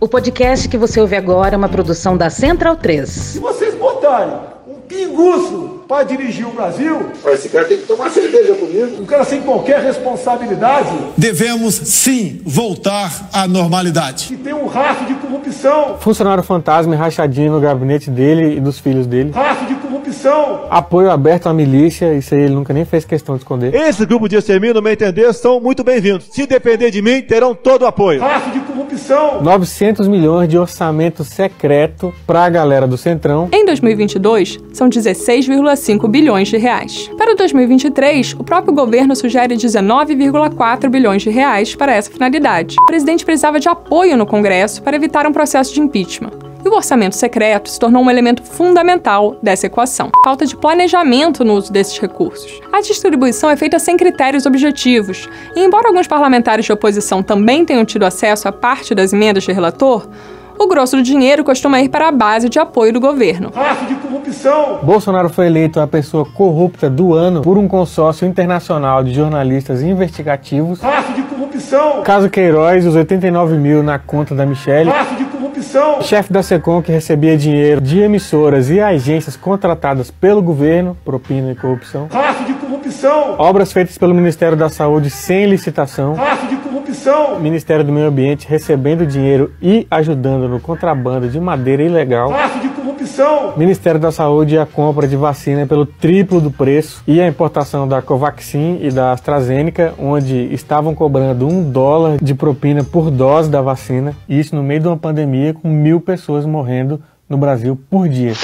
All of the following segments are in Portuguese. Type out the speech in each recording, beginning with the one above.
O podcast que você ouve agora é uma produção da Central 3. Se vocês botarem um pinguço para dirigir o Brasil, Esse cara tem que tomar cerveja comigo. um cara sem qualquer responsabilidade, Devemos sim voltar à normalidade. que tem um rastro de corrupção, Funcionário fantasma e rachadinho no gabinete dele e dos filhos dele. rastro de corrupção, Apoio aberto à milícia, isso aí ele nunca nem fez questão de esconder. Esse grupo de extermínio, no meu entender, são muito bem-vindos. Se depender de mim, terão todo o apoio. rastro de corrupção, 900 milhões de orçamento secreto pra galera do Centrão. Em 2022, são 16,5 bilhões de reais. Para 2023, o próprio governo sugere 19,4 bilhões de reais para essa finalidade. O presidente precisava de apoio no Congresso para evitar um processo de impeachment. E o orçamento secreto se tornou um elemento fundamental dessa equação. Falta de planejamento no uso desses recursos. A distribuição é feita sem critérios objetivos. E embora alguns parlamentares de oposição também tenham tido acesso a parte das emendas de relator, o grosso do dinheiro costuma ir para a base de apoio do governo. rastro de corrupção, Bolsonaro foi eleito a pessoa corrupta do ano por um consórcio internacional de jornalistas investigativos. rastro de corrupção, Caso Queiroz, os 89 mil na conta da Michelle. Corrupção, Chefe da SECOM que recebia dinheiro de emissoras e agências contratadas pelo governo, propina e corrupção. rastro de corrupção, Obras feitas pelo Ministério da Saúde sem licitação. rastro de corrupção, Ministério do Meio Ambiente recebendo dinheiro e ajudando no contrabando de madeira ilegal. rastro de corrupção, Ministério da Saúde a compra de vacina pelo triplo do preço e a importação da Covaxin e da AstraZeneca, onde estavam cobrando um dólar de propina por dose da vacina, e isso no meio de uma pandemia com mil pessoas morrendo no Brasil por dia.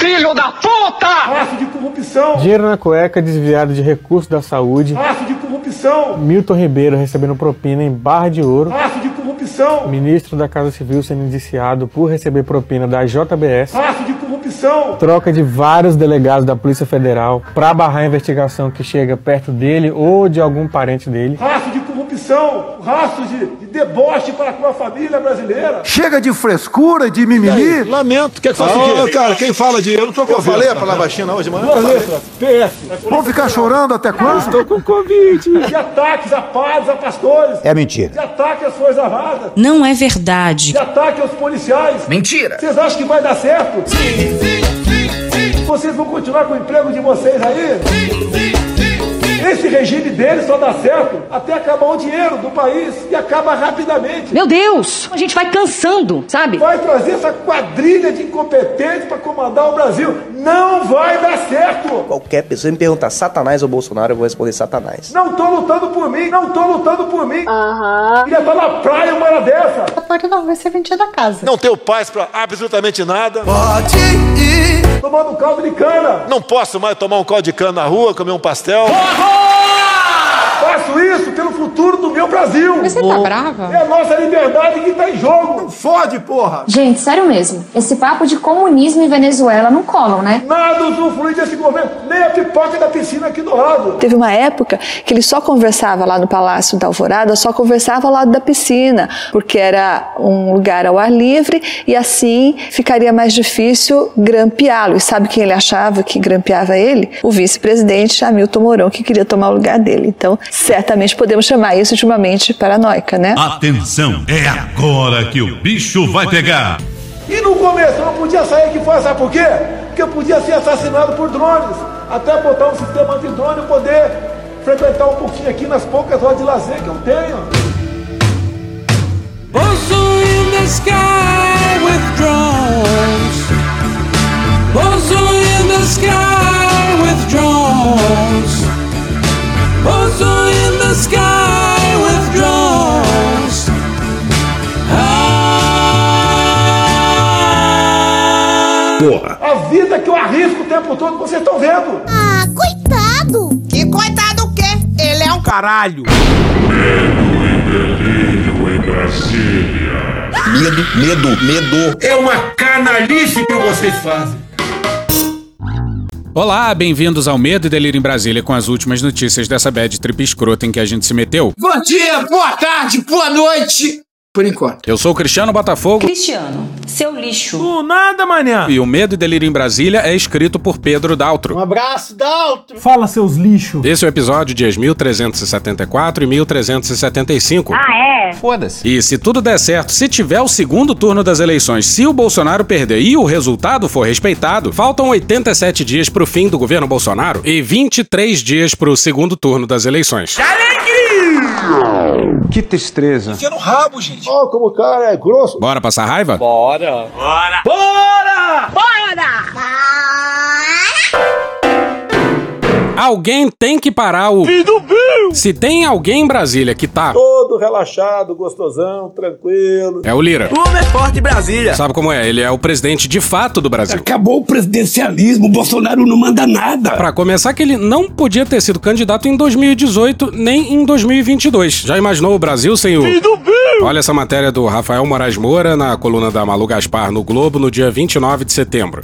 rastro de corrupção, Dinheiro na cueca desviado de recursos da saúde. rastro de corrupção, Milton Ribeiro recebendo propina em barra de ouro. rastro de corrupção, Ministro da Casa Civil sendo indiciado por receber propina da JBS. rastro de Troca de vários delegados da Polícia Federal para barrar a investigação que chega perto dele ou de algum parente dele. rastro de corrupção, rastro de, de deboche para com a família brasileira. Chega de frescura, de mimimi. Lamento, quer que faça Ah, o quê? cara, quem fala de eu não tô Eu falei a palavra China hoje, mano. Duas letras, PS. Vão ficar chorando até quando? Estou com Covid. De ataques a padres, a pastores. É mentira. De ataque às Forças Armadas. Não é verdade. De ataque aos policiais. Mentira. Vocês acham que vai dar certo? Sim, sim. Vocês vão continuar com o emprego de vocês aí? Sim, sim, sim, Esse regime deles só dá certo até acabar o dinheiro do país e acaba rapidamente. Meu Deus, a gente vai cansando, sabe? Vai trazer essa quadrilha de incompetentes para comandar o Brasil. Não vai dar certo. Qualquer pessoa me perguntar Satanás ou Bolsonaro, eu vou responder Satanás. Não tô lutando por mim, não tô lutando por mim. Aham. Queria estar na praia uma hora dessa. A porta não vai ser vendida da casa. Não tenho paz pra absolutamente nada. Pode ir. Tomando um caldo de cana. Não posso mais tomar um caldo de cana na rua, comer um pastel. Faço isso pelo futuro do meu Brasil. Você tá brava? É a nossa liberdade que tá em jogo. Fode, porra! Gente, sério mesmo. Esse papo de comunismo em Venezuela não colam, né? Nada usufrui desse governo, nem a pipoca da piscina aqui do lado. Teve uma época que ele só conversava lá no Palácio da Alvorada, só conversava ao lado da piscina, porque era um lugar ao ar livre e assim ficaria mais difícil grampeá-lo. E sabe quem ele achava que grampeava ele? O vice-presidente Hamilton Mourão, que queria tomar o lugar dele. Então, certamente podemos chamar isso de uma mente paranoica, né? Atenção, é agora que o bicho vai pegar. E no começo eu não podia sair aqui fora, sabe por quê? Porque eu podia ser assassinado por drones. Até botar um sistema de drone e poder frequentar um pouquinho aqui nas poucas horas de lazer que eu tenho. Vida que eu arrisco o tempo todo, vocês estão vendo. Ah, coitado! Que coitado o quê? Ele é um Caralho! Medo, medo, medo. É uma canalice que vocês fazem. Olá, bem-vindos ao Medo e Delírio em Brasília com as últimas notícias dessa bad trip escrota em que a gente se meteu. Bom dia, boa tarde, boa noite. Por enquanto. Eu sou o Cristiano Botafogo. Cristiano, seu lixo. Do nada, manhã. E o Medo e Delírio em Brasília é escrito por Pedro Daltro. Um abraço, Daltro. Fala, seus lixos. Esse é o episódio dias 1374 e 1375. Ah, é? Foda-se. E se tudo der certo, se tiver o segundo turno das eleições, se o Bolsonaro perder e o resultado for respeitado, faltam 87 dias pro fim do governo Bolsonaro e 23 dias pro segundo turno das eleições. Que tristeza. Enfia no rabo, gente. Ó, como o cara é grosso. Bora passar raiva? Bora. Bora. Bora! Bora! Alguém tem que parar o. Filho Bill! Se tem alguém em Brasília que tá. Todo relaxado, gostosão, tranquilo. É o Lira. O homem é forte, Brasília. Sabe como é? Ele é o presidente de fato do Brasil. Acabou o presidencialismo, o Bolsonaro não manda nada. Pra começar, que ele não podia ter sido candidato em 2018 nem em 2022. Já imaginou o Brasil sem o. Olha essa matéria do Rafael Moraes Moura na coluna da Malu Gaspar no Globo no dia 29 de setembro.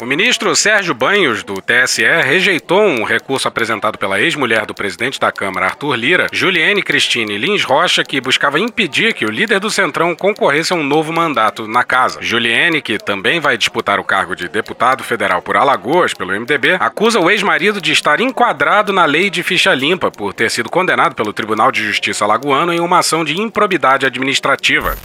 O ministro Sérgio Banhos, do TSE, rejeitou um recurso apresentado pela ex-mulher do presidente da Câmara, Arthur Lira, Juliane Cristine Lins Rocha, que buscava impedir que o líder do Centrão concorresse a um novo mandato na casa. Juliane, que também vai disputar o cargo de deputado federal por Alagoas pelo MDB, acusa o ex-marido de estar enquadrado na lei de ficha limpa por ter sido condenado pelo Tribunal de Justiça alagoano em uma ação de improbidade administrativa.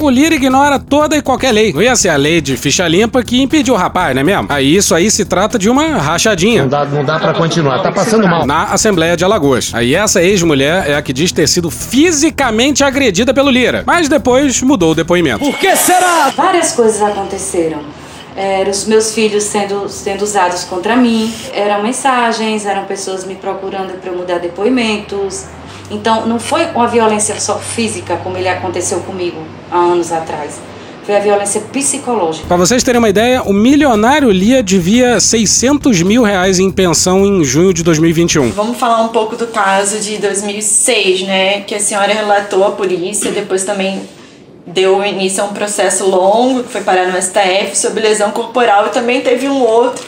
O Lira ignora toda e qualquer lei. Não ia ser a lei de ficha limpa que impediu o rapaz, não é mesmo? Aí isso aí se trata de uma rachadinha. Não dá, não dá pra continuar, tá passando mal. Na Assembleia de Alagoas. Aí essa ex-mulher é a que diz ter sido fisicamente agredida pelo Lira. Mas depois mudou o depoimento. Por que será? Várias coisas aconteceram. Eram os meus filhos sendo, sendo usados contra mim, eram mensagens, eram pessoas me procurando para eu mudar depoimentos. Então, não foi uma violência só física, como ele aconteceu comigo há anos atrás. Foi a violência psicológica. Pra vocês terem uma ideia, o milionário Lia devia 600 mil reais em pensão em junho de 2021. Vamos falar um pouco do caso de 2006, né? Que a senhora relatou à polícia, depois também deu início a um processo longo que foi parar no STF sobre lesão corporal e também teve um outro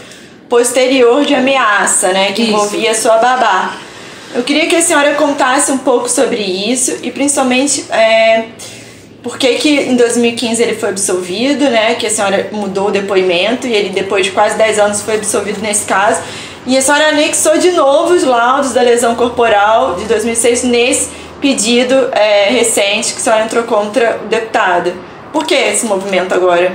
posterior de ameaça, né? Que Isso. envolvia sua babá. Eu queria que a senhora contasse um pouco sobre isso e principalmente é, por que, que em 2015 ele foi absolvido, né? Que a senhora mudou o depoimento e ele depois de quase 10 anos foi absolvido nesse caso. E a senhora anexou de novo os laudos da lesão corporal de 2006 nesse pedido é, recente que a senhora entrou contra o deputado. Por que esse movimento agora?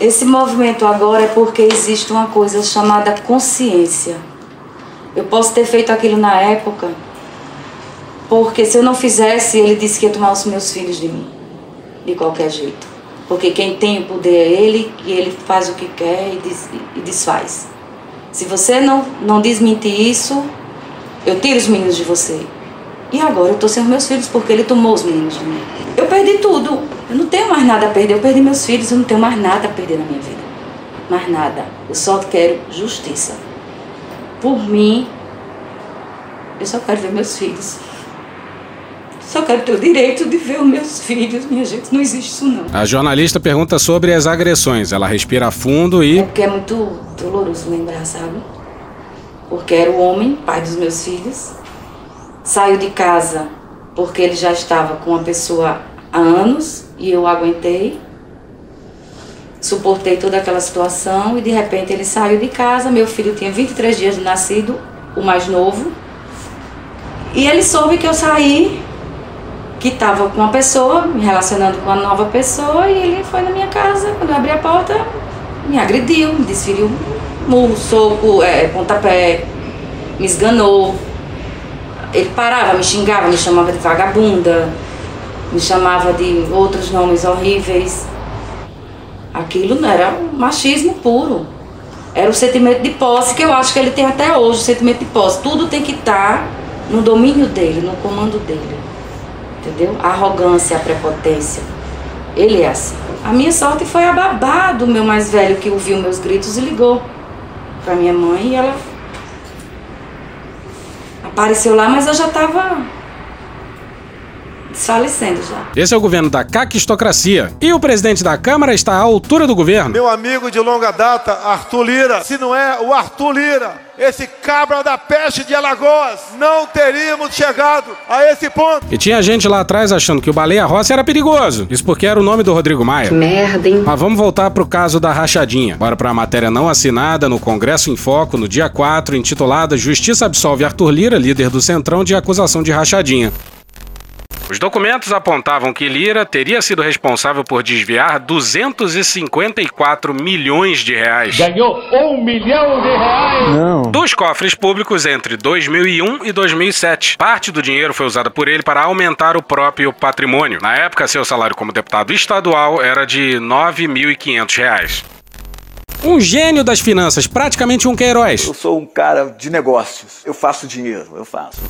Esse movimento agora é porque existe uma coisa chamada consciência. Eu posso ter feito aquilo na época, porque se eu não fizesse, ele disse que ia tomar os meus filhos de mim, de qualquer jeito. Porque quem tem o poder é ele, e ele faz o que quer e, e desfaz. Se você não, não desmentir isso, eu tiro os meninos de você. E agora eu tô sem os meus filhos porque ele tomou os meninos de mim. Eu perdi tudo. Eu não tenho mais nada a perder. Eu perdi meus filhos, eu não tenho mais nada a perder na minha vida. Mais nada. Eu só quero justiça. Por mim, eu só quero ver meus filhos. Só quero ter o direito de ver os meus filhos. Minha gente, não existe isso não. A jornalista pergunta sobre as agressões. Ela respira fundo e. É porque é muito doloroso lembrar, sabe? Porque era o homem, pai dos meus filhos. Saiu de casa porque ele já estava com uma pessoa há anos e eu aguentei. Suportei toda aquela situação e de repente ele saiu de casa. Meu filho tinha 23 dias de nascido, o mais novo. E ele soube que eu saí, que estava com uma pessoa, me relacionando com uma nova pessoa, e ele foi na minha casa. Quando eu abri a porta, me agrediu, me desferiu murro, soco, é, pontapé, me esganou. Ele parava, me xingava, me chamava de vagabunda, me chamava de outros nomes horríveis. Aquilo não era machismo puro. Era o sentimento de posse que eu acho que ele tem até hoje, o sentimento de posse. Tudo tem que estar no domínio dele, no comando dele. Entendeu? A arrogância, a prepotência. Ele é assim. A minha sorte foi a babá do meu mais velho que ouviu meus gritos e ligou para minha mãe e ela apareceu lá, mas eu já estava desfalecendo já. Esse é o governo da caquistocracia. E o presidente da Câmara está à altura do governo. Meu amigo de longa data, Arthur Lira. Se não é o Arthur Lira, esse cabra da peste de Alagoas, não teríamos chegado a esse ponto. E tinha gente lá atrás achando que o Baleia Rossi era perigoso. Isso porque era o nome do Rodrigo Maia. Merda, hein? Mas vamos voltar pro caso da rachadinha. Bora pra matéria não assinada no Congresso em Foco, no dia 4, intitulada Justiça absolve Arthur Lira, líder do Centrão, de acusação de rachadinha. Os documentos apontavam que Lira teria sido responsável por desviar 254 milhões de reais. Ganhou um milhão de reais. Não. Dos cofres públicos entre 2001 e 2007. Parte do dinheiro foi usada por ele para aumentar o próprio patrimônio. Na época, seu salário como deputado estadual era de 9.500 reais. Um gênio das finanças, praticamente um Queiroz. Eu sou um cara de negócios. Eu faço dinheiro, eu faço.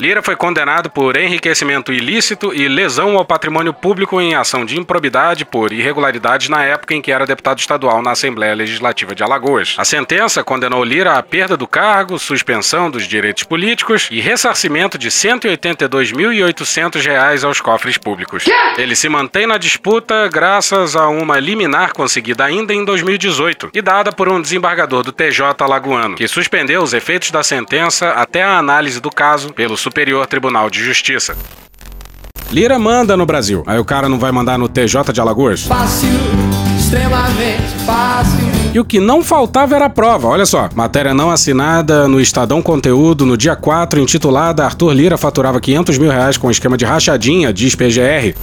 Lira foi condenado por enriquecimento ilícito e lesão ao patrimônio público em ação de improbidade por irregularidades na época em que era deputado estadual na Assembleia Legislativa de Alagoas. A sentença condenou Lira à perda do cargo, suspensão dos direitos políticos e ressarcimento de 182.800 reais aos cofres públicos. Ele se mantém na disputa graças a uma liminar conseguida ainda em 2018 e dada por um desembargador do TJ alagoano, que suspendeu os efeitos da sentença até a análise do caso pelo Superior Tribunal de Justiça. Lira manda no Brasil. Aí o cara não vai mandar no TJ de Alagoas? Fácil, extremamente fácil. E o que não faltava era a prova. Olha só, matéria não assinada no Estadão Conteúdo no dia 4, intitulada Arthur Lira faturava 500 mil reais com esquema de rachadinha, diz PGR.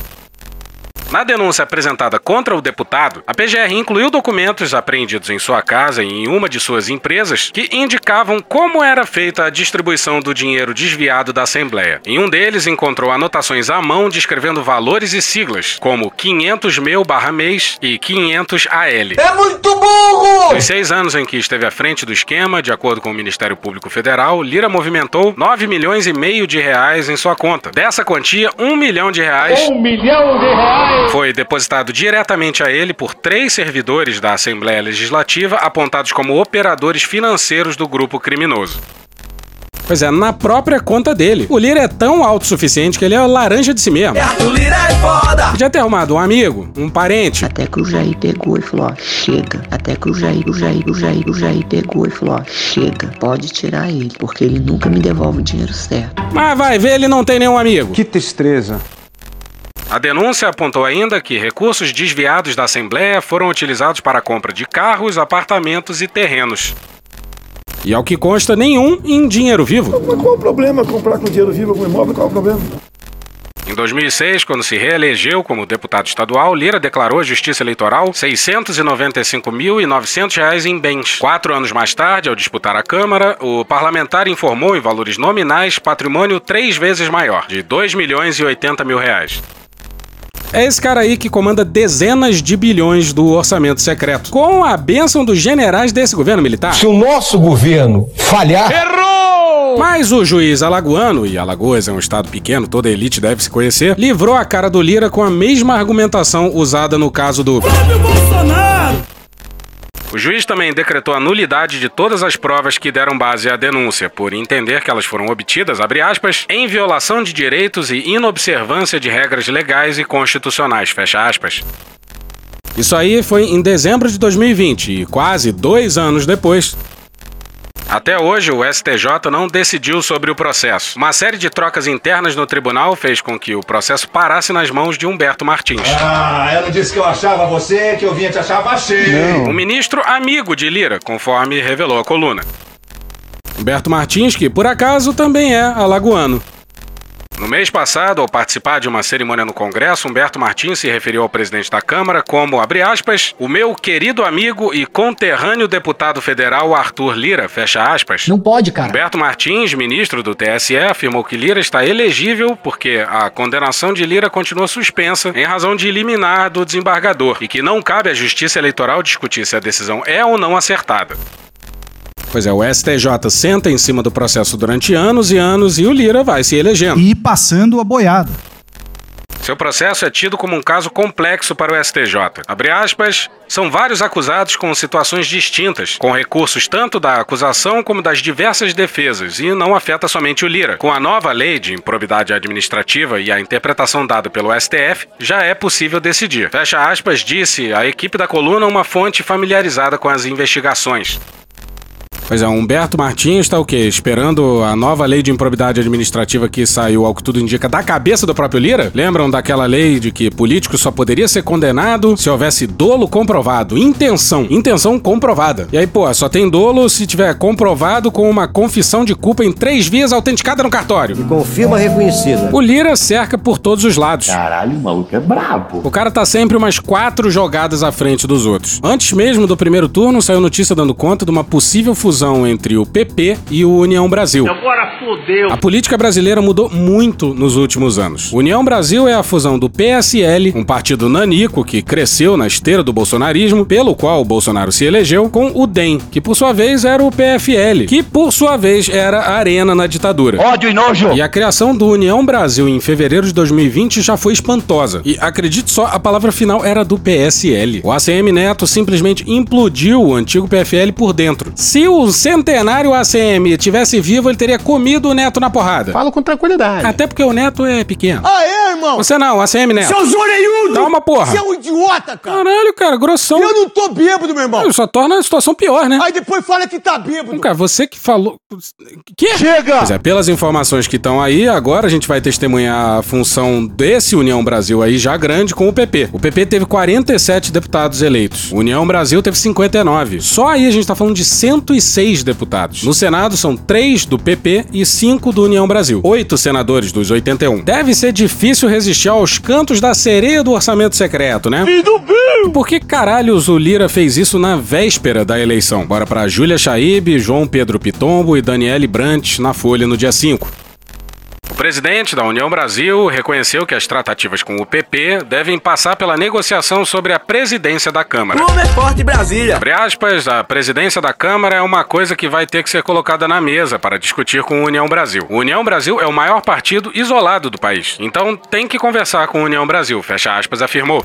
Na denúncia apresentada contra o deputado, a PGR incluiu documentos apreendidos em sua casa e em uma de suas empresas que indicavam como era feita a distribuição do dinheiro desviado da Assembleia. Em um deles encontrou anotações à mão descrevendo valores e siglas, como 500 mil barra mês e 500 AL. É muito burro! Nos seis anos em que esteve à frente do esquema, de acordo com o Ministério Público Federal, Lira movimentou 9 milhões e meio de reais em sua conta. Dessa quantia, 1 milhão de reais Um milhão de reais. Foi depositado diretamente a ele por três servidores da Assembleia Legislativa apontados como operadores financeiros do grupo criminoso. Pois é, na própria conta dele. O Lira é tão autossuficiente que ele é laranja de si mesmo. Arthur Lira é foda! Podia ter arrumado um amigo, um parente. Até que o Jair pegou e falou, ó, chega. Até que o Jair, o Jair, o Jair, o Jair pegou e falou, ó, chega. Pode tirar ele, porque ele nunca me devolve o dinheiro certo. Mas vai ver, ele não tem nenhum amigo. Que tristeza. A denúncia apontou ainda que recursos desviados da Assembleia foram utilizados para a compra de carros, apartamentos e terrenos. E ao que consta, nenhum em dinheiro vivo. Mas qual o problema comprar com dinheiro vivo algum imóvel? Qual o problema? Em 2006, quando se reelegeu como deputado estadual, Lira declarou à Justiça Eleitoral 695.900 reais em bens. Quatro anos mais tarde, ao disputar a Câmara, o parlamentar informou em valores nominais patrimônio três vezes maior, de R$ 2 milhões e 80 mil reais. É esse cara aí que comanda dezenas de bilhões do orçamento secreto, com a bênção dos generais desse governo militar. Se o nosso governo falhar. Errou! Mas o juiz alagoano, e Alagoas é um estado pequeno, toda elite deve se conhecer, livrou a cara do Lira com a mesma argumentação usada no caso do. O juiz também decretou a nulidade de todas as provas que deram base à denúncia, por entender que elas foram obtidas, abre aspas, em violação de direitos e inobservância de regras legais e constitucionais, fecha aspas. Isso aí foi em dezembro de 2020 e quase dois anos depois. Até hoje, o STJ não decidiu sobre o processo. Uma série de trocas internas no tribunal fez com que o processo parasse nas mãos de Humberto Martins. Ah, eu não disse que eu achava você, que eu vinha te achar, achei. Um ministro amigo de Lira, conforme revelou a coluna. Humberto Martins, que por acaso também é alagoano. No mês passado, ao participar de uma cerimônia no Congresso, Humberto Martins se referiu ao presidente da Câmara como, abre aspas, o meu querido amigo e conterrâneo deputado federal Arthur Lira, fecha aspas. Não pode, cara. Humberto Martins, ministro do TSE, afirmou que Lira está elegível porque a condenação de Lira continua suspensa em razão de liminar do desembargador e que não cabe à Justiça Eleitoral discutir se a decisão é ou não acertada. Pois é, o STJ senta em cima do processo durante anos e anos e o Lira vai se elegendo. E passando a boiada. Seu processo é tido como um caso complexo para o STJ. Abre aspas, são vários acusados com situações distintas, com recursos tanto da acusação como das diversas defesas, e não afeta somente o Lira. Com a nova lei de improbidade administrativa e a interpretação dada pelo STF, já é possível decidir. Fecha aspas, disse a equipe da coluna uma fonte familiarizada com as investigações. Pois é, Humberto Martins está o quê? Esperando a nova lei de improbidade administrativa que saiu, ao que tudo indica, da cabeça do próprio Lira? Lembram daquela lei de que político só poderia ser condenado se houvesse dolo comprovado? Intenção. Intenção comprovada. E aí, pô, só tem dolo se tiver comprovado com uma confissão de culpa em três vias autenticada no cartório. E confirma reconhecida. O Lira cerca por todos os lados. Caralho, o maluco é brabo. O cara tá sempre umas quatro jogadas à frente dos outros. Antes mesmo do primeiro turno, saiu notícia dando conta de uma possível fusão entre o PP e o União Brasil. Agora fodeu. A política brasileira mudou muito nos últimos anos. União Brasil é a fusão do PSL, um partido nanico que cresceu na esteira do bolsonarismo, pelo qual o Bolsonaro se elegeu, com o DEM, que por sua vez era o PFL, que por sua vez era a arena na ditadura. Ódio e nojo. E a criação do União Brasil em fevereiro de 2020 já foi espantosa. E acredite só, a palavra final era do PSL. O ACM Neto simplesmente implodiu o antigo PFL por dentro. Se o centenário ACM tivesse vivo, ele teria comido o Neto na porrada. Falo com tranquilidade. Até porque o Neto é pequeno. Ah, é, irmão? Você não, ACM Neto. Seu zoreiudo! Calma, porra. Você é um idiota, cara. Caralho, cara, grossão. Eu não tô bêbado, meu irmão. Só torna a situação pior, né? Aí depois fala que tá bêbado. Cara, você que falou. Que? Chega! Pois é, pelas informações que estão aí, agora a gente vai testemunhar a função desse União Brasil aí já grande com o PP. O PP teve 47 deputados eleitos. O União Brasil teve 59. Só aí a gente tá falando de 106 deputados. No Senado são 3 do PP e 5 do União Brasil. 8 senadores dos 81. Deve ser difícil resistir aos cantos da sereia do orçamento secreto, né? Meu! Por que caralhos o Lira fez isso na véspera da eleição? Bora pra Júlia Chaib, João Pedro Pitombo e Daniele Brandt na Folha no dia 5. O presidente da União Brasil reconheceu que as tratativas com o PP devem passar pela negociação sobre a presidência da Câmara. Como é forte Brasília. Abre aspas, a presidência da Câmara é uma coisa que vai ter que ser colocada na mesa para discutir com o União Brasil. O União Brasil é o maior partido isolado do país, então tem que conversar com o União Brasil, fecha aspas, afirmou.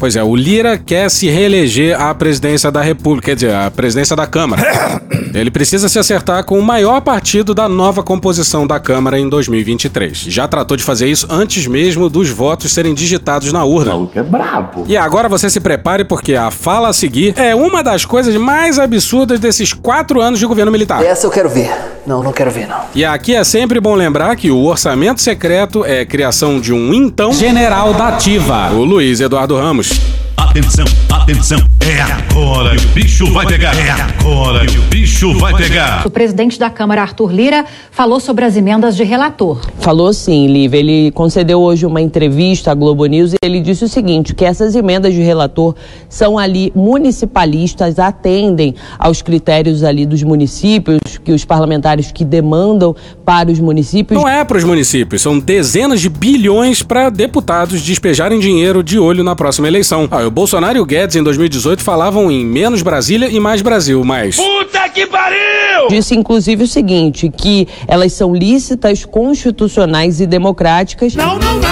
Pois é, o Lira quer se reeleger à presidência da República, quer dizer, à presidência da Câmara. Ele precisa se acertar com o maior partido da nova composição da Câmara em 2023. Já tratou de fazer isso antes mesmo dos votos serem digitados na urna. O maluco é brabo. E agora você se prepare porque a fala a seguir é uma das coisas mais absurdas desses quatro anos de governo militar. Essa eu quero ver. Não, não quero ver, não. E aqui é sempre bom lembrar que o orçamento secreto é criação de um então general da ativa, o Luiz Eduardo Ramos. Peace. Atenção, atenção. É agora que o bicho vai pegar. É agora que o bicho vai pegar. O presidente da Câmara, Arthur Lira, falou sobre as emendas de relator. Falou sim, Liv. Ele concedeu hoje uma entrevista à Globo News e ele disse o seguinte: que essas emendas de relator são ali municipalistas, atendem aos critérios ali dos municípios, que os parlamentares que demandam para os municípios. Não é para os municípios, são dezenas de bilhões para deputados despejarem dinheiro de olho na próxima eleição. Ah, o Bolsonaro e o Guedes em 2018 falavam em menos Brasília e mais Brasil, mas. Puta que pariu! Disse inclusive o seguinte: que elas são lícitas, constitucionais e democráticas. Não, não, não!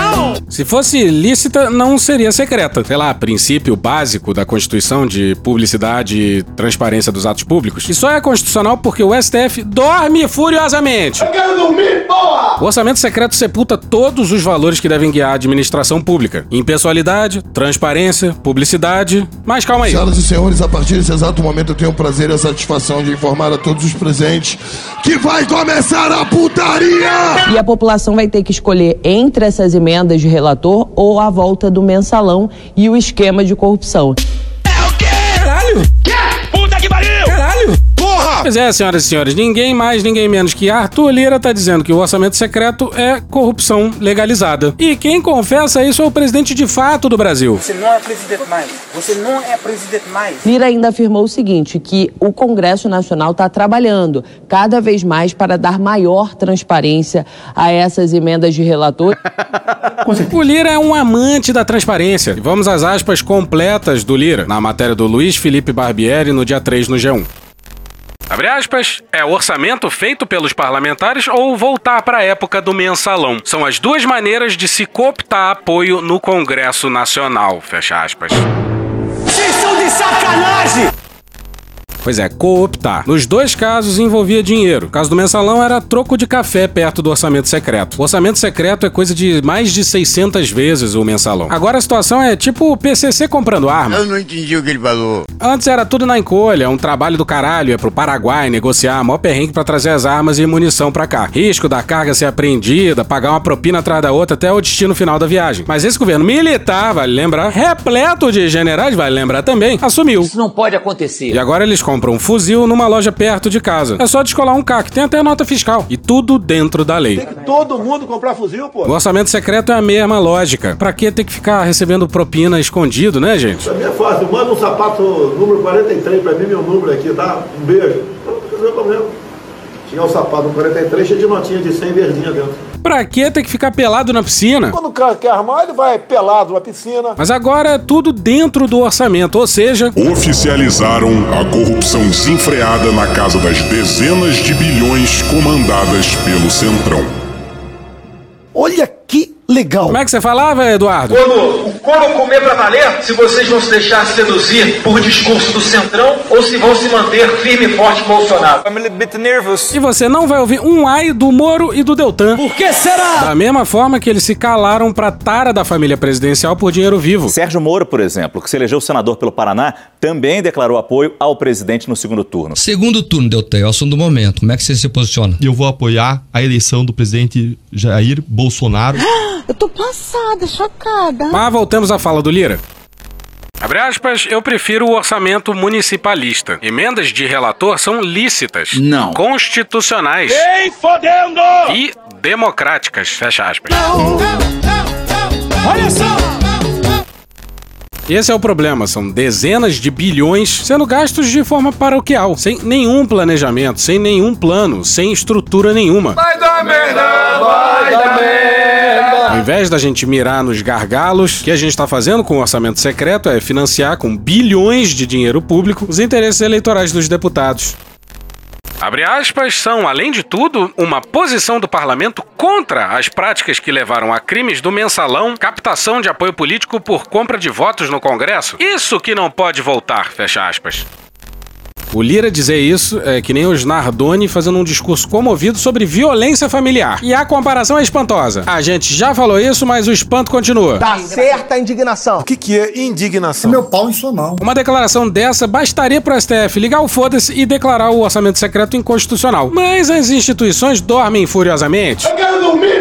Se fosse lícita, não seria secreta. Sei lá, princípio básico da Constituição de publicidade e transparência dos atos públicos. E só é constitucional porque o STF dorme furiosamente. Eu quero dormir, porra! O orçamento secreto sepulta todos os valores que devem guiar a administração pública: impessoalidade, transparência, publicidade. Mas calma aí. Senhoras e senhores, a partir desse exato momento eu tenho o prazer e a satisfação de informar a todos os presentes que vai começar a putaria! E a população vai ter que escolher entre essas emendas de relator ou a volta do mensalão e o esquema de corrupção. É o quê? Caralho! Quê? Pois é, senhoras e senhores, ninguém mais, ninguém menos que Arthur Lira tá dizendo que o orçamento secreto é corrupção legalizada. E quem confessa isso é o presidente de fato do Brasil. Você não é presidente mais. Você não é presidente mais. Lira ainda afirmou o seguinte, que o Congresso Nacional está trabalhando cada vez mais para dar maior transparência a essas emendas de relator. o Lira é um amante da transparência. E vamos às aspas completas do Lira, na matéria do Luiz Felipe Barbieri no dia 3 no G1. Abre aspas, é orçamento feito pelos parlamentares ou voltar para a época do mensalão. São as duas maneiras de se cooptar apoio no Congresso Nacional. Fecha aspas. Vocês são de sacanagem! Pois é, cooptar. Nos dois casos envolvia dinheiro. O caso do mensalão era troco de café perto do orçamento secreto. O orçamento secreto é coisa de mais de 600 vezes o mensalão. Agora a situação é tipo o PCC comprando arma. Eu não entendi o que ele falou. Antes era tudo na encolha, um trabalho do caralho, ia pro Paraguai negociar maior perrengue pra trazer as armas e munição pra cá. Risco da carga ser apreendida, pagar uma propina atrás da outra até o destino final da viagem. Mas esse governo militar, vale lembrar, repleto de generais, vale lembrar também, assumiu. Isso não pode acontecer. E agora eles compram um fuzil numa loja perto de casa. É só descolar um CAC, tem até nota fiscal. E tudo dentro da lei. Tem que todo mundo comprar fuzil, pô. O orçamento secreto é a mesma lógica. Pra que ter que ficar recebendo propina escondido, né, gente? Pra mim é fácil. Manda um sapato número 43 pra mim, meu número aqui, tá? Um beijo. Não tem problema. Tinha o sapato 43 cheio de notinha de 100 verdinha dentro. Pra que ter que ficar pelado na piscina? Quando o cara quer armar, ele vai pelado na piscina. Mas agora é tudo dentro do orçamento, ou seja. Oficializaram a corrupção desenfreada na casa das dezenas de bilhões comandadas pelo Centrão. Olha que legal. Como é que você falava, Eduardo? Quando o couro comer pra valer, se vocês vão se deixar seduzir por discurso do Centrão ou se vão se manter firme e forte Bolsonaro. I'm a little bit nervous. E você não vai ouvir um ai do Moro e do Deltan. Por que será? Da mesma forma que eles se calaram pra tara da família presidencial por dinheiro vivo. Sérgio Moro, por exemplo, que se elegeu senador pelo Paraná, também declarou apoio ao presidente no segundo turno. Segundo turno, Deltan, é o assunto do momento. Como é que você se posiciona? Eu vou apoiar a eleição do presidente Jair Bolsonaro. Eu tô passada, chocada. Mas voltamos à fala do Lira. Abre aspas, eu prefiro o orçamento municipalista. Emendas de relator são lícitas. Não. Constitucionais. Ei, fodendo! E democráticas. Fecha aspas. Olha só! Esse é o problema, são dezenas de bilhões sendo gastos de forma paroquial, sem nenhum planejamento, sem nenhum plano, sem estrutura nenhuma. Vai dar merda, vai! Ao invés da gente mirar nos gargalos, o que a gente está fazendo com o orçamento secreto é financiar com bilhões de dinheiro público os interesses eleitorais dos deputados. Abre aspas, são, além de tudo, uma posição do parlamento contra as práticas que levaram a crimes do mensalão, captação de apoio político por compra de votos no Congresso. Isso que não pode voltar, fecha aspas. O Lira dizer isso é que nem os Nardoni fazendo um discurso comovido sobre violência familiar. E a comparação é espantosa. A gente já falou isso, mas o espanto continua. Tá certa a indignação. O que, que é indignação? Meu pau em sua mão. Uma declaração dessa bastaria pro STF ligar o foda-se e declarar o orçamento secreto inconstitucional. Mas as instituições dormem furiosamente. Eu quero dormir!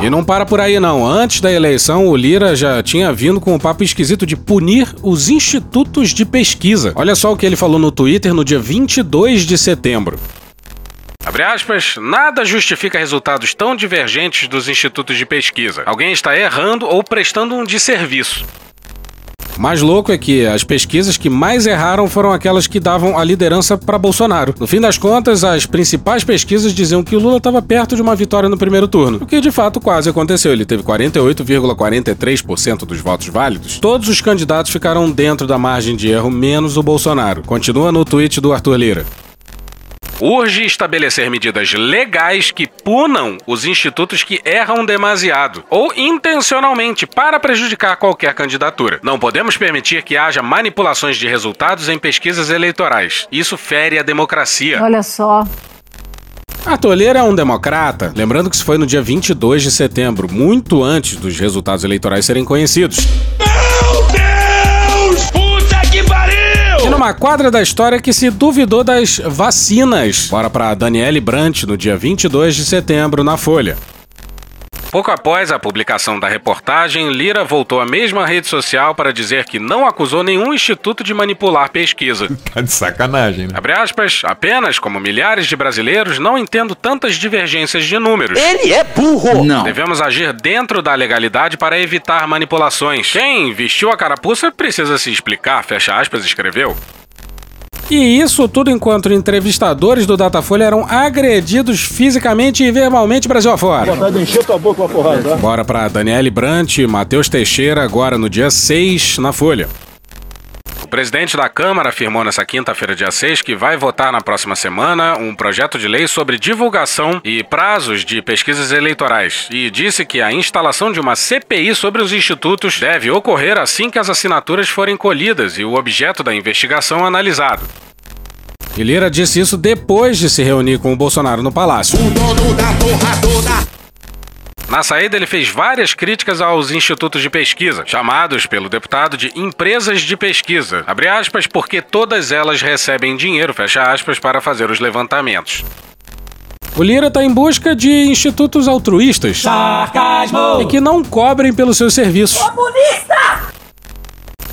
E não para por aí não. Antes da eleição, o Lira já tinha vindo com o papo esquisito de punir os institutos de pesquisa. Olha só o que ele falou no Twitter no dia 22 de setembro. Abre aspas, nada justifica resultados tão divergentes dos institutos de pesquisa. Alguém está errando ou prestando um desserviço. Mais louco é que as pesquisas que mais erraram foram aquelas que davam a liderança para Bolsonaro. No fim das contas, as principais pesquisas diziam que o Lula estava perto de uma vitória no primeiro turno, o que de fato quase aconteceu. Ele teve 48,43% dos votos válidos. Todos os candidatos ficaram dentro da margem de erro, menos o Bolsonaro. Continua no tweet do Arthur Lira. Urge estabelecer medidas legais que punam os institutos que erram demasiado ou intencionalmente para prejudicar qualquer candidatura. Não podemos permitir que haja manipulações de resultados em pesquisas eleitorais. Isso fere a democracia. Olha só. A Toleira é um democrata, lembrando que isso foi no dia 22 de setembro, muito antes dos resultados eleitorais serem conhecidos. Numa quadra da história que se duvidou das vacinas. Bora pra Daniele Brant no dia 22 de setembro na Folha. Pouco após a publicação da reportagem, Lira voltou à mesma rede social para dizer que não acusou nenhum instituto de manipular pesquisa. Tá de sacanagem, né? Abre aspas, apenas como milhares de brasileiros não entendo tantas divergências de números. Ele é burro! Não. Devemos agir dentro da legalidade para evitar manipulações. Quem vestiu a carapuça precisa se explicar, fecha aspas, escreveu. E isso tudo enquanto entrevistadores do Datafolha eram agredidos fisicamente e verbalmente Brasil afora. Vontade de encher tua boca com a porrada, tá? Bora pra Daniele Brant e Matheus Teixeira agora no dia 6 na Folha. O presidente da Câmara afirmou nessa quinta-feira, dia 6, que vai votar na próxima semana um projeto de lei sobre divulgação e prazos de pesquisas eleitorais e disse que a instalação de uma CPI sobre os institutos deve ocorrer assim que as assinaturas forem colhidas e o objeto da investigação analisado. E Lira disse isso depois de se reunir com o Bolsonaro no palácio. O dono da porra toda. Na saída, ele fez várias críticas aos institutos de pesquisa, chamados pelo deputado de empresas de pesquisa, abre aspas, porque todas elas recebem dinheiro, fecha aspas, para fazer os levantamentos. O Lira está em busca de institutos altruístas Sarcasmo. e que não cobrem pelos seus serviços. Comunista!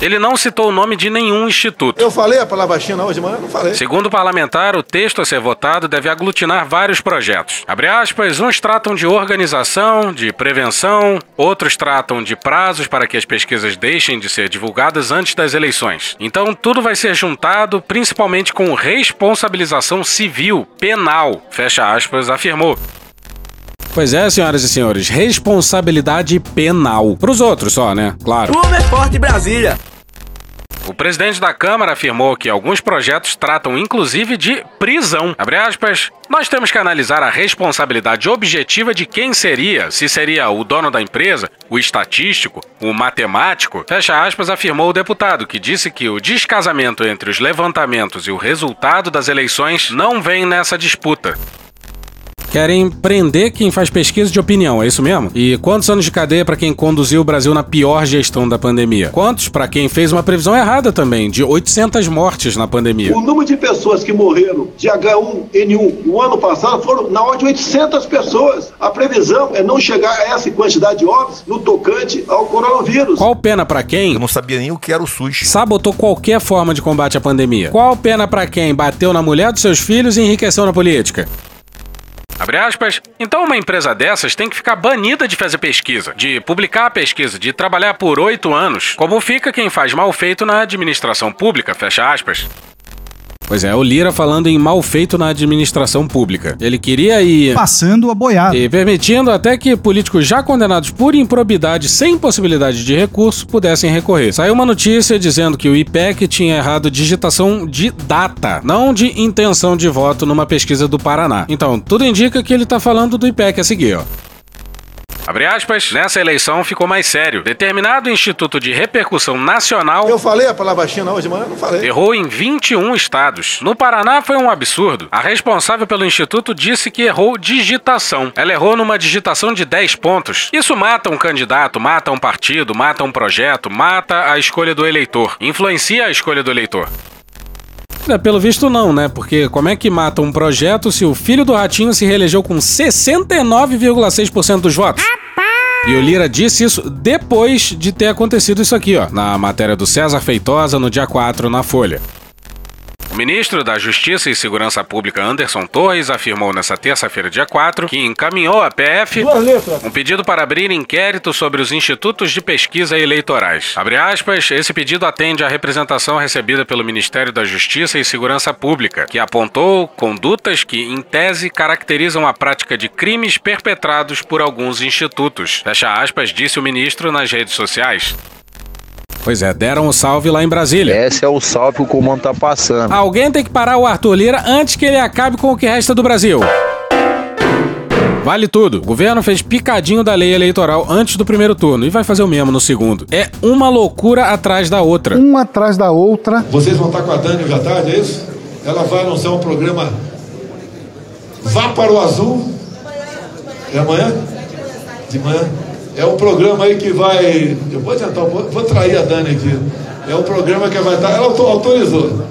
Ele não citou o nome de nenhum instituto. Eu falei a palavra China hoje de manhã? Não falei. Segundo o parlamentar, o texto a ser votado deve aglutinar vários projetos. Abre aspas, uns tratam de organização, de prevenção, outros tratam de prazos para que as pesquisas deixem de ser divulgadas antes das eleições. Então, tudo vai ser juntado, principalmente com responsabilização civil, penal, fecha aspas, afirmou. Pois é, senhoras e senhores, responsabilidade penal. Para os outros só, né? Claro. Clube é forte Brasília. O presidente da Câmara afirmou que alguns projetos tratam inclusive de prisão. Aspas. Nós temos que analisar a responsabilidade objetiva de quem seria, se seria o dono da empresa, o estatístico, o matemático. Fecha aspas, afirmou o deputado, que disse que o descasamento entre os levantamentos e o resultado das eleições não vem nessa disputa. Querem prender quem faz pesquisa de opinião, é isso mesmo? E quantos anos de cadeia para quem conduziu o Brasil na pior gestão da pandemia? Quantos para quem fez uma previsão errada também, de 800 mortes na pandemia? O número de pessoas que morreram de H1N1 no ano passado foram na ordem de 800 pessoas. A previsão é não chegar a essa quantidade de óbitos no tocante ao coronavírus. Qual pena para quem? Eu não sabia nem o que era o SUS. Sabotou qualquer forma de combate à pandemia. Qual pena para quem bateu na mulher dos seus filhos e enriqueceu na política? Abre aspas. Então uma empresa dessas tem que ficar banida de fazer pesquisa, de publicar a pesquisa, de trabalhar por oito anos, como fica quem faz mal feito na administração pública, fecha aspas. Pois é, o Lira falando em mal feito na administração pública. Ele queria ir. Passando a boiada. E permitindo até que políticos já condenados por improbidade sem possibilidade de recurso pudessem recorrer. Saiu uma notícia dizendo que o IPEC tinha errado digitação de data, não de intenção de voto numa pesquisa do Paraná. Então, tudo indica que ele tá falando do IPEC a seguir, ó. Abre aspas, nessa eleição ficou mais sério. Determinado Instituto de Repercussão Nacional. Eu falei a palavra China hoje de manhã? Não falei. Errou em 21 estados. No Paraná foi um absurdo. A responsável pelo instituto disse que errou digitação. Ela errou numa digitação de 10 pontos. Isso mata um candidato, mata um partido, mata um projeto, mata a escolha do eleitor. Influencia a escolha do eleitor. É, pelo visto não, né? Porque como é que mata um projeto se o filho do Ratinho se reelegeu com 69,6% dos votos? E o Lira disse isso depois de ter acontecido isso aqui, ó, na matéria do César Feitosa no dia 4 na Folha. O ministro da Justiça e Segurança Pública Anderson Torres afirmou nesta terça-feira, dia 4, que encaminhou à PF um pedido para abrir inquérito sobre os institutos de pesquisa eleitorais. Abre aspas, esse pedido atende à representação recebida pelo Ministério da Justiça e Segurança Pública, que apontou condutas que, em tese, caracterizam a prática de crimes perpetrados por alguns institutos. Fecha aspas, disse o ministro nas redes sociais. Pois é, deram o um salve lá em Brasília. Esse é o salve que o comando tá passando. Alguém tem que parar o Arthur Lira antes que ele acabe com o que resta do Brasil. Vale tudo. O governo fez picadinho da lei eleitoral antes do primeiro turno e vai fazer o mesmo no segundo. É uma loucura atrás da outra. Uma atrás da outra. Vocês vão estar com a Dani hoje à tarde, é isso? Ela vai anunciar um programa Vá para o Azul. É amanhã? De manhã? É um programa aí que vai. Eu vou tentar, vou, vou trair a Dani aqui. É um programa que vai estar. Ela autorizou.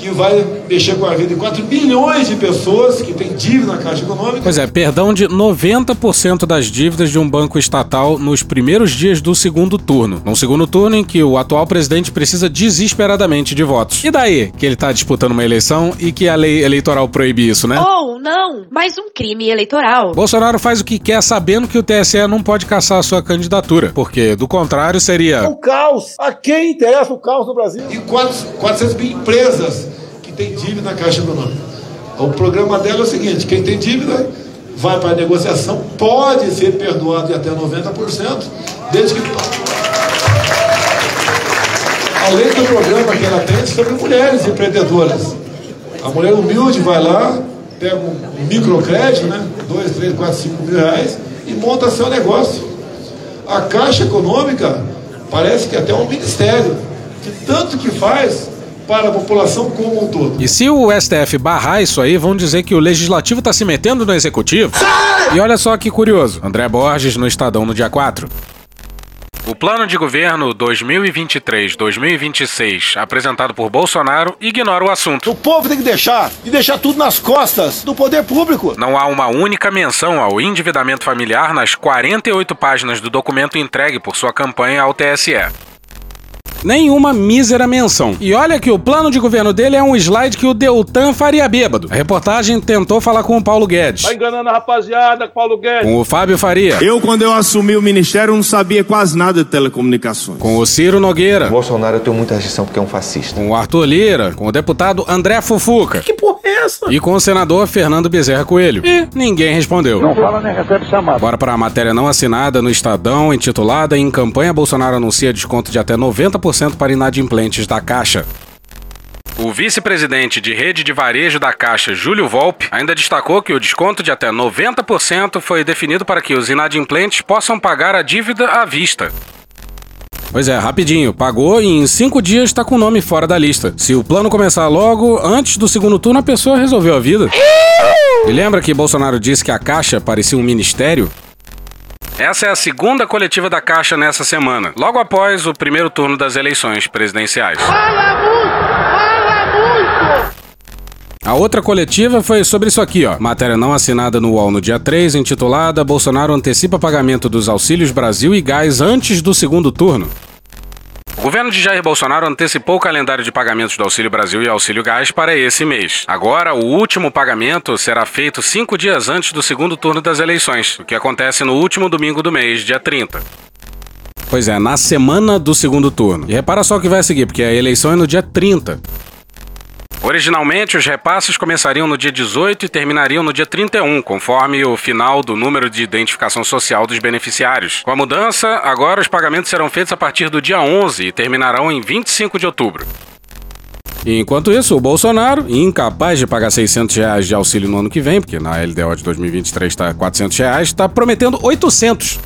Que vai mexer com a vida de 4 bilhões de pessoas que têm dívida na Caixa Econômica. Pois é, perdão de 90% das dívidas de um banco estatal nos primeiros dias do segundo turno. Num segundo turno em que o atual presidente precisa desesperadamente de votos. E daí que ele tá disputando uma eleição e que a lei eleitoral proíbe isso, né? Ou não, mais um crime eleitoral. Bolsonaro faz o que quer sabendo que o TSE não pode caçar a sua candidatura, porque do contrário seria. O caos! A quem interessa o caos no Brasil? E 400 mil empresas têm dívida na Caixa Econômica. O programa dela é o seguinte: quem tem dívida vai para a negociação, pode ser perdoado de até 90%, desde que além do programa que ela tem sobre mulheres empreendedoras. A mulher humilde vai lá, pega um microcrédito, né? 2, 3, 4, 5 mil reais e monta seu negócio. A Caixa Econômica parece que é até um ministério, de tanto que faz para a população como um todo. E se o STF barrar isso aí, vão dizer que o legislativo tá se metendo no executivo? E olha só que curioso, André Borges no Estadão no dia 4. O plano de governo 2023-2026, apresentado por Bolsonaro, ignora o assunto. O povo tem que deixar e deixar tudo nas costas do poder público. Não há uma única menção ao endividamento familiar nas 48 páginas do documento entregue por sua campanha ao TSE. Nenhuma mísera menção. E olha que o plano de governo dele é um slide que o Deltan faria bêbado. A reportagem tentou falar com o Paulo Guedes. Tá enganando a rapaziada, Paulo Guedes. Com o Fábio Faria. Eu, quando eu assumi o ministério, não sabia quase nada de telecomunicações. Com o Ciro Nogueira. O Bolsonaro eu tenho muita rejeição porque é um fascista. Com o Arthur Lira. Com o deputado André Fufuca. Que porra é essa? E com o senador Fernando Bezerra Coelho. E ninguém respondeu. Não fala nem recebe chamada. Bora para a matéria não assinada no Estadão, intitulada Em campanha Bolsonaro anuncia desconto de até 90% para inadimplentes da Caixa. O vice-presidente de rede de varejo da Caixa, Júlio Volpe, ainda destacou que o desconto de até 90% foi definido para que os inadimplentes possam pagar a dívida à vista. Pois é, rapidinho, pagou e em cinco dias está com o nome fora da lista. Se o plano começar logo, antes do segundo turno, a pessoa resolveu a vida. E lembra que Bolsonaro disse que a Caixa parecia um ministério? Essa é a segunda coletiva da Caixa nessa semana, logo após o primeiro turno das eleições presidenciais. Fala muito! Fala muito! A outra coletiva foi sobre isso aqui, ó. Matéria não assinada no UOL no dia 3, intitulada Bolsonaro antecipa pagamento dos auxílios Brasil e gás antes do segundo turno. O governo de Jair Bolsonaro antecipou o calendário de pagamentos do Auxílio Brasil e Auxílio Gás para esse mês. Agora, o último pagamento será feito cinco dias antes do segundo turno das eleições, o que acontece no último domingo do mês, dia 30. Pois é, na semana do segundo turno. E repara só o que vai seguir, porque a eleição é no dia 30. Originalmente, os repasses começariam no dia 18 e terminariam no dia 31, conforme o final do número de identificação social dos beneficiários. Com a mudança, agora os pagamentos serão feitos a partir do dia 11 e terminarão em 25 de outubro. Enquanto isso, o Bolsonaro, incapaz de pagar 600 reais de auxílio no ano que vem, porque na LDO de 2023 está 400 reais, está prometendo 800.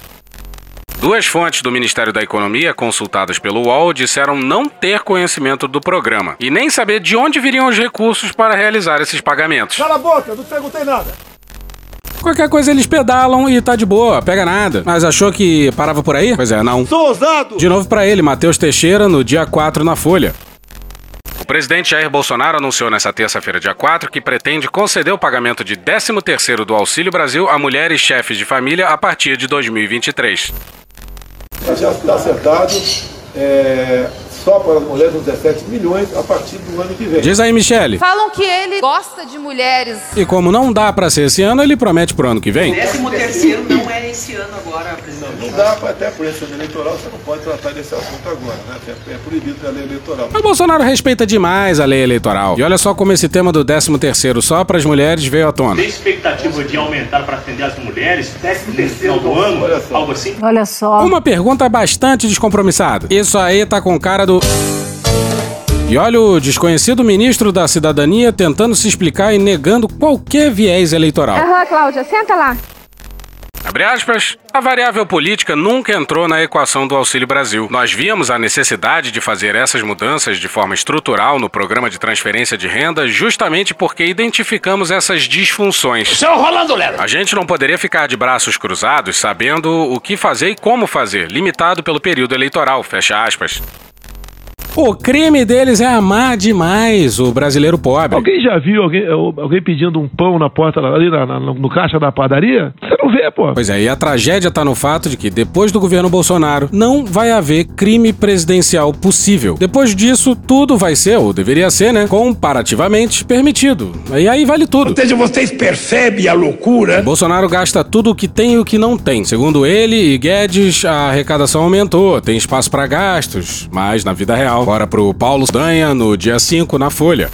Duas fontes do Ministério da Economia, consultadas pelo UOL, disseram não ter conhecimento do programa e nem saber de onde viriam os recursos para realizar esses pagamentos. Cala a boca, não perguntei nada. Qualquer coisa eles pedalam e tá de boa, pega nada. Mas achou que parava por aí? Pois é, não. Sou ousado! De novo para ele, Matheus Teixeira, no dia 4 na Folha. O presidente Jair Bolsonaro anunciou nesta terça-feira, dia 4, que pretende conceder o pagamento de 13º do Auxílio Brasil a mulheres chefes de família a partir de 2023. Já está acertado. É, só para as mulheres uns 17 milhões a partir do ano que vem. Diz aí, Michele. Falam que ele gosta de mulheres. E como não dá para ser esse ano, ele promete pro ano que vem. Décimo terceiro não é esse ano agora, presidente. Não, não dá, pra, até por esse ano eleitoral, você não pode tratar desse assunto agora, né? É, é proibido pela lei eleitoral. Mas Bolsonaro respeita demais a lei eleitoral. E olha só como esse tema do 13 terceiro só para as mulheres veio à tona. Tem expectativa de aumentar para atender as mulheres? 13 terceiro do ano? Algo assim? Olha só. Uma pergunta bastante descompromissada. Isso aí tá com cara do... E olha o desconhecido ministro da Cidadania tentando se explicar e negando qualquer viés eleitoral. Aham, Cláudia, senta lá. Abre aspas, a variável política nunca entrou na equação do Auxílio Brasil. Nós víamos a necessidade de fazer essas mudanças de forma estrutural no programa de transferência de renda justamente porque identificamos essas disfunções. Seu Rolando Lero! A gente não poderia ficar de braços cruzados sabendo o que fazer e como fazer, limitado pelo período eleitoral, fecha aspas. O crime deles é amar demais o brasileiro pobre. Alguém já viu alguém, alguém pedindo um pão na porta ali na, na, no caixa da padaria? Você não vê, pô. Pois é, e a tragédia tá no fato de que depois do governo Bolsonaro não vai haver crime presidencial possível. Depois disso, tudo vai ser, ou deveria ser, né, comparativamente permitido. E aí vale tudo. Ou seja, vocês percebem a loucura? Bolsonaro gasta tudo o que tem e o que não tem. Segundo ele e Guedes, a arrecadação aumentou, tem espaço para gastos, mas na vida real Bora pro Paulo Danha no dia 5 na Folha.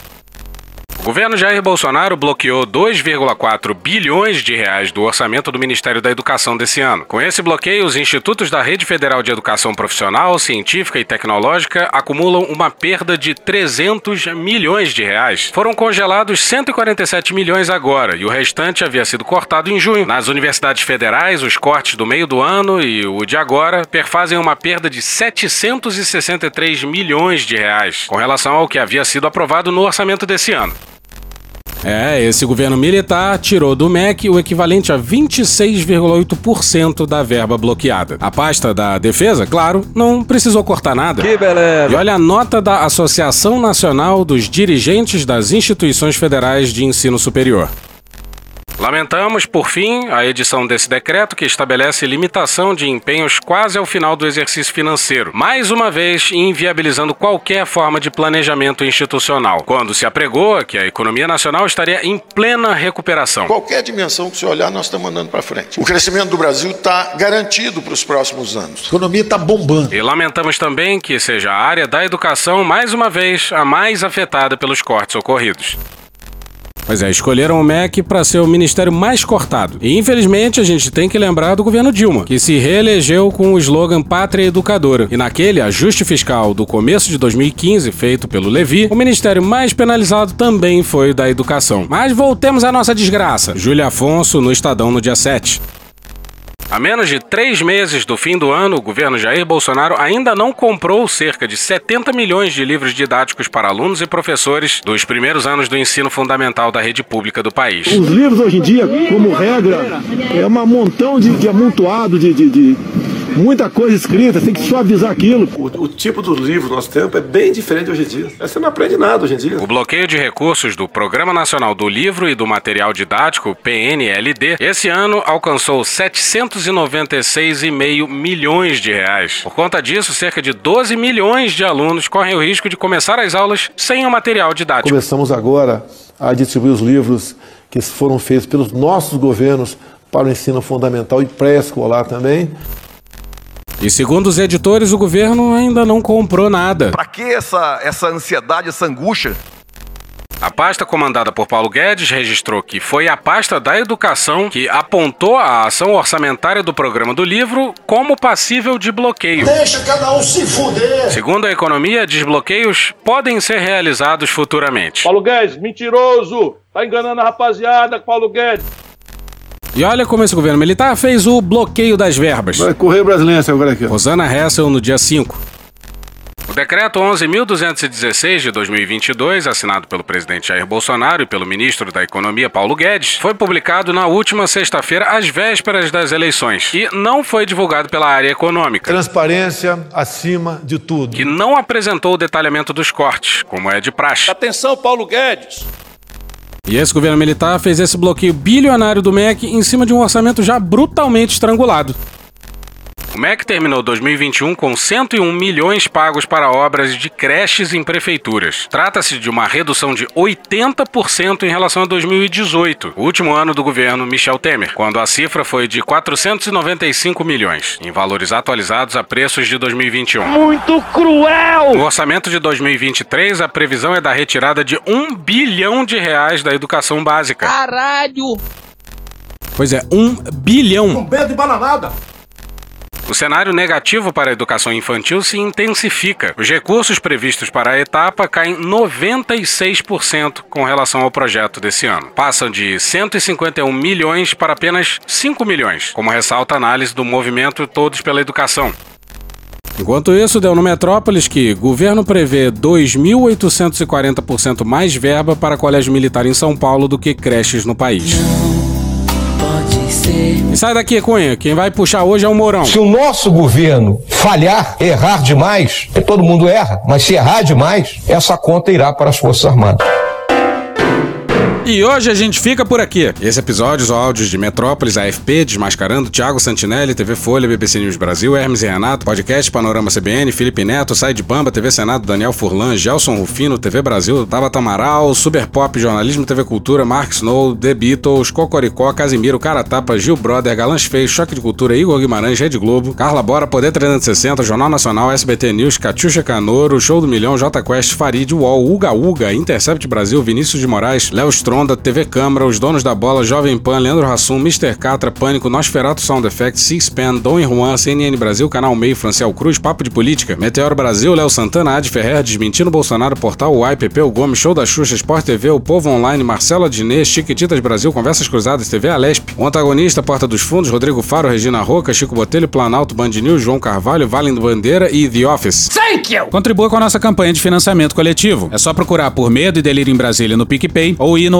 O governo Jair Bolsonaro bloqueou 2,4 bilhões de reais do orçamento do Ministério da Educação desse ano. Com esse bloqueio, os institutos da Rede Federal de Educação Profissional, Científica e Tecnológica acumulam uma perda de 300 milhões de reais. Foram congelados 147 milhões agora e o restante havia sido cortado em junho. Nas universidades federais, os cortes do meio do ano e o de agora perfazem uma perda de 763 milhões de reais com relação ao que havia sido aprovado no orçamento desse ano. É, esse governo militar tirou do MEC o equivalente a 26,8% da verba bloqueada. A pasta da defesa, claro, não precisou cortar nada. Que beleza! E olha a nota da Associação Nacional dos Dirigentes das Instituições Federais de Ensino Superior. Lamentamos, por fim, a edição desse decreto que estabelece limitação de empenhos quase ao final do exercício financeiro, mais uma vez inviabilizando qualquer forma de planejamento institucional, quando se apregou que a economia nacional estaria em plena recuperação. Qualquer dimensão que você olhar, nós estamos andando para frente. O crescimento do Brasil está garantido para os próximos anos. A economia está bombando. E lamentamos também que seja a área da educação, mais uma vez, a mais afetada pelos cortes ocorridos. Pois é, escolheram o MEC para ser o ministério mais cortado. E infelizmente a gente tem que lembrar do governo Dilma, que se reelegeu com o slogan Pátria Educadora. E naquele ajuste fiscal do começo de 2015, feito pelo Levi, o ministério mais penalizado também foi o da educação. Mas voltemos à nossa desgraça. Júlia Afonso no Estadão no dia 7. A menos de três meses do fim do ano, o governo Jair Bolsonaro ainda não comprou cerca de 70 milhões de livros didáticos para alunos e professores dos primeiros anos do ensino fundamental da rede pública do país. Os livros hoje em dia, como regra, é um montão de, de amontoado de, de, de muita coisa escrita, tem que suavizar aquilo. O, o, tipo do livro do nosso tempo é bem diferente hoje em dia. Você não aprende nada hoje em dia. O bloqueio de recursos do Programa Nacional do Livro e do Material Didático, PNLD, esse ano alcançou 796,5 milhões de reais. Por conta disso, cerca de 12 milhões de alunos correm o risco de começar as aulas sem o material didático. Começamos agora a distribuir os livros que foram feitos pelos nossos governos para o ensino fundamental e pré-escolar também. E segundo os editores, o governo ainda não comprou nada. Para que essa, essa ansiedade, essa angústia? A pasta comandada por Paulo Guedes registrou que foi a pasta da educação que apontou a ação orçamentária do programa do livro como passível de bloqueio. Deixa cada um se fuder. Segundo a economia, desbloqueios podem ser realizados futuramente. Paulo Guedes, mentiroso! Tá enganando a rapaziada, Paulo Guedes. E olha como esse governo militar fez o bloqueio das verbas. Vai correr brasileiro agora aqui. Rosana Hessel no dia 5. O decreto 11.216 de 2022, assinado pelo presidente Jair Bolsonaro e pelo ministro da Economia Paulo Guedes, foi publicado na última sexta-feira, às vésperas das eleições, e não foi divulgado pela área econômica. Transparência acima de tudo. Que não apresentou o detalhamento dos cortes, como é de praxe. Atenção, Paulo Guedes! E esse governo militar fez esse bloqueio bilionário do MEC em cima de um orçamento já brutalmente estrangulado. O MEC terminou 2021 com 101 milhões pagos para obras de creches em prefeituras. Trata-se de uma redução de 80% em relação a 2018, o último ano do governo Michel Temer, quando a cifra foi de 495 milhões, em valores atualizados a preços de 2021. Muito cruel! No orçamento de 2023, a previsão é da retirada de 1 bilhão de reais da educação básica. Caralho! Pois é, 1 bilhão. Com medo de bananada. O cenário negativo para a educação infantil se intensifica. Os recursos previstos para a etapa caem 96% com relação ao projeto desse ano. Passam de 151 milhões para apenas 5 milhões, como ressalta a análise do movimento Todos pela Educação. Enquanto isso, deu no Metrópolis que governo prevê 2.840% mais verba para colégio militar em São Paulo do que creches no país. E sai daqui, Cunha. Quem vai puxar hoje é o Mourão. Se o nosso governo falhar, errar demais, todo mundo erra, mas se errar demais, essa conta irá para as Forças Armadas. E hoje a gente fica por aqui. Esse episódio, os áudios de Metrópolis, AFP, Desmascarando, Thiago Santinelli, TV Folha, BBC News Brasil, Hermes e Renato, Podcast Panorama CBN, Felipe Neto, Sai de Bamba, TV Senado, Daniel Furlan, Gelson Rufino, TV Brasil, Tabata Amaral, Super Pop, Jornalismo, TV Cultura, Mark Snow, The Beatles, Cocoricó, Casimiro, Caratapa, Gil Brother, Galãs Feios, Choque de Cultura, Igor Guimarães, Rede Globo, Carla Bora, Poder 360, Jornal Nacional, SBT News, Catiuxa Canoro, Show do Milhão, J Quest, Farid, UOL, Uga Uga, Intercept Brasil, Vinícius de Moraes, Léo Stronda, TV Câmara, Os Donos da Bola, Jovem Pan, Leandro Hassum, Mr. Catra, Pânico, Nosferato Sound Effects, Sixpan, Dom e Juan, CNN Brasil, Canal Meio, Franciel Cruz, Papo de Política, Meteoro Brasil, Léo Santana, Ad Ferrer, Desmentindo Bolsonaro, Portal UAI, Pepeu Gomes, Show da Xuxa, Sport TV, O Povo Online, Marcelo Adnet, Chiquititas Brasil, Conversas Cruzadas, TV Alesp, O Antagonista, Porta dos Fundos, Rodrigo Faro, Regina Roca, Chico Botelho, Planalto, Band News, João Carvalho, Valendo Bandeira e The Office. Thank you! Contribua com a nossa campanha de financiamento coletivo. É só procurar por Medo e Delírio em Brasília no PicPay ou ir no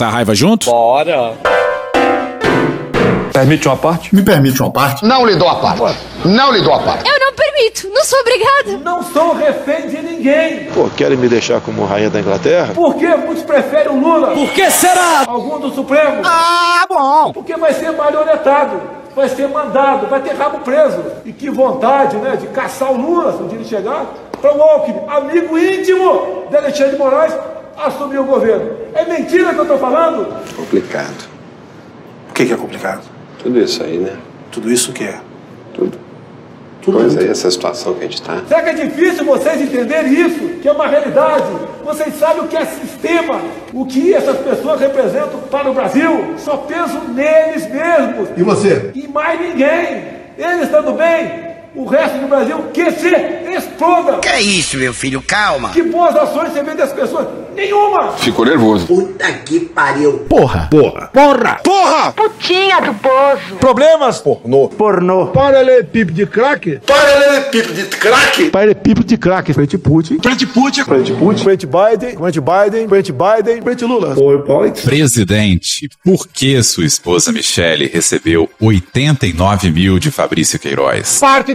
a raiva junto? Bora! Permite uma parte? Me permite uma parte? Não lhe dou a parte. Não lhe dou a parte. Eu não permito, não sou obrigada. Não sou refém de ninguém. Pô, querem me deixar como rainha da Inglaterra? Por que muitos preferem o Lula? Por que será? Algum do Supremo? Ah, bom! Porque vai ser marionetado, vai ser mandado, vai ter rabo preso. E que vontade, né, de caçar o Lula, se um dia ele chegar, para o Alckmin, amigo íntimo de Alexandre de Moraes, assumir o governo. É mentira que eu estou falando? Complicado. O que, que é complicado? Tudo isso aí, né? Tudo isso que é. Tudo. Tudo Pois aí, essa situação que a gente tá. Será que é difícil vocês entenderem isso? Que é uma realidade? Vocês sabem o que é sistema? O que essas pessoas representam para o Brasil? Só penso neles mesmos. E você? E mais ninguém. Eles estando bem, o resto do Brasil que se exploda. Que é isso, meu filho? Calma! Que boas ações você vê das pessoas? Nenhuma! Ficou nervoso. Puta que pariu. Porra. Porra. Porra! Porra! Putinha do poço. Problemas? Pornô. Pornô. Paralelepípedo de crack? Paralelepípedo de crack. Paralelepípedo de crack. Frente Putin. Frente Putin. Frente Putin. Frente Biden. Frente Biden. Frente Biden. Frente Lula. Presidente, por que sua esposa Michele recebeu 89 mil de Fabrício Queiroz? Parte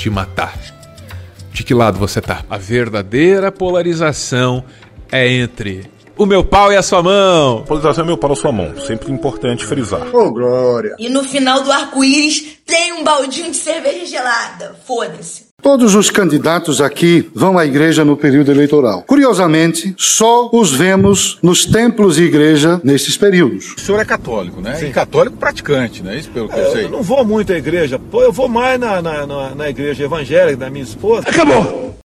de matar. De que lado você tá? A verdadeira polarização é entre o meu pau e a sua mão. Polarização é meu pau na sua mão. Sempre importante frisar. Ô, Glória. E no final do arco-íris tem um baldinho de cerveja gelada. Foda-se. Todos os candidatos aqui vão à igreja no período eleitoral. Curiosamente, só os vemos nos templos e igreja nesses períodos. O senhor é católico, né? E católico praticante, né? Isso pelo que eu Eu sei. não vou muito à igreja. Pô, eu vou mais na, na, na, na igreja evangélica da minha esposa. Acabou!